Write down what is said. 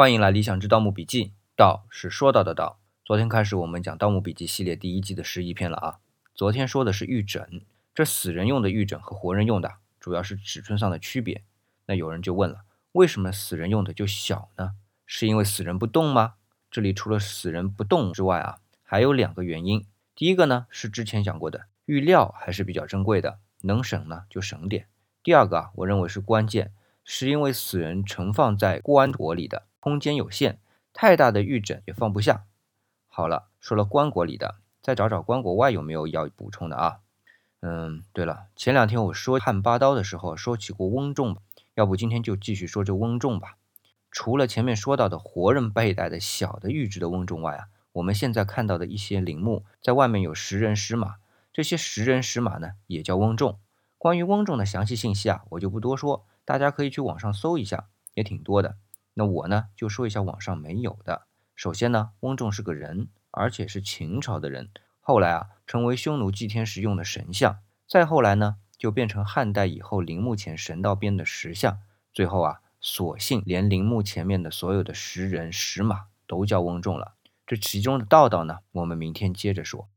欢迎来理想之盗墓笔记，盗是说到的盗。昨天开始我们讲《盗墓笔记》系列第一季的十一篇了啊。昨天说的是玉枕，这死人用的玉枕和活人用的主要是尺寸上的区别。那有人就问了，为什么死人用的就小呢？是因为死人不动吗？这里除了死人不动之外啊，还有两个原因。第一个呢是之前讲过的，玉料还是比较珍贵的，能省呢就省点。第二个啊，我认为是关键，是因为死人盛放在棺椁里的。空间有限，太大的玉枕也放不下。好了，说了棺椁里的，再找找棺椁外有没有要补充的啊？嗯，对了，前两天我说汉八刀的时候说起过翁仲，要不今天就继续说这翁仲吧。除了前面说到的活人佩戴的小的玉质的翁仲外啊，我们现在看到的一些陵墓在外面有石人石马，这些石人石马呢也叫翁仲。关于翁仲的详细信息啊，我就不多说，大家可以去网上搜一下，也挺多的。那我呢就说一下网上没有的。首先呢，翁仲是个人，而且是秦朝的人。后来啊，成为匈奴祭天时用的神像。再后来呢，就变成汉代以后陵墓前神道边的石像。最后啊，索性连陵墓前面的所有的石人石马都叫翁仲了。这其中的道道呢，我们明天接着说。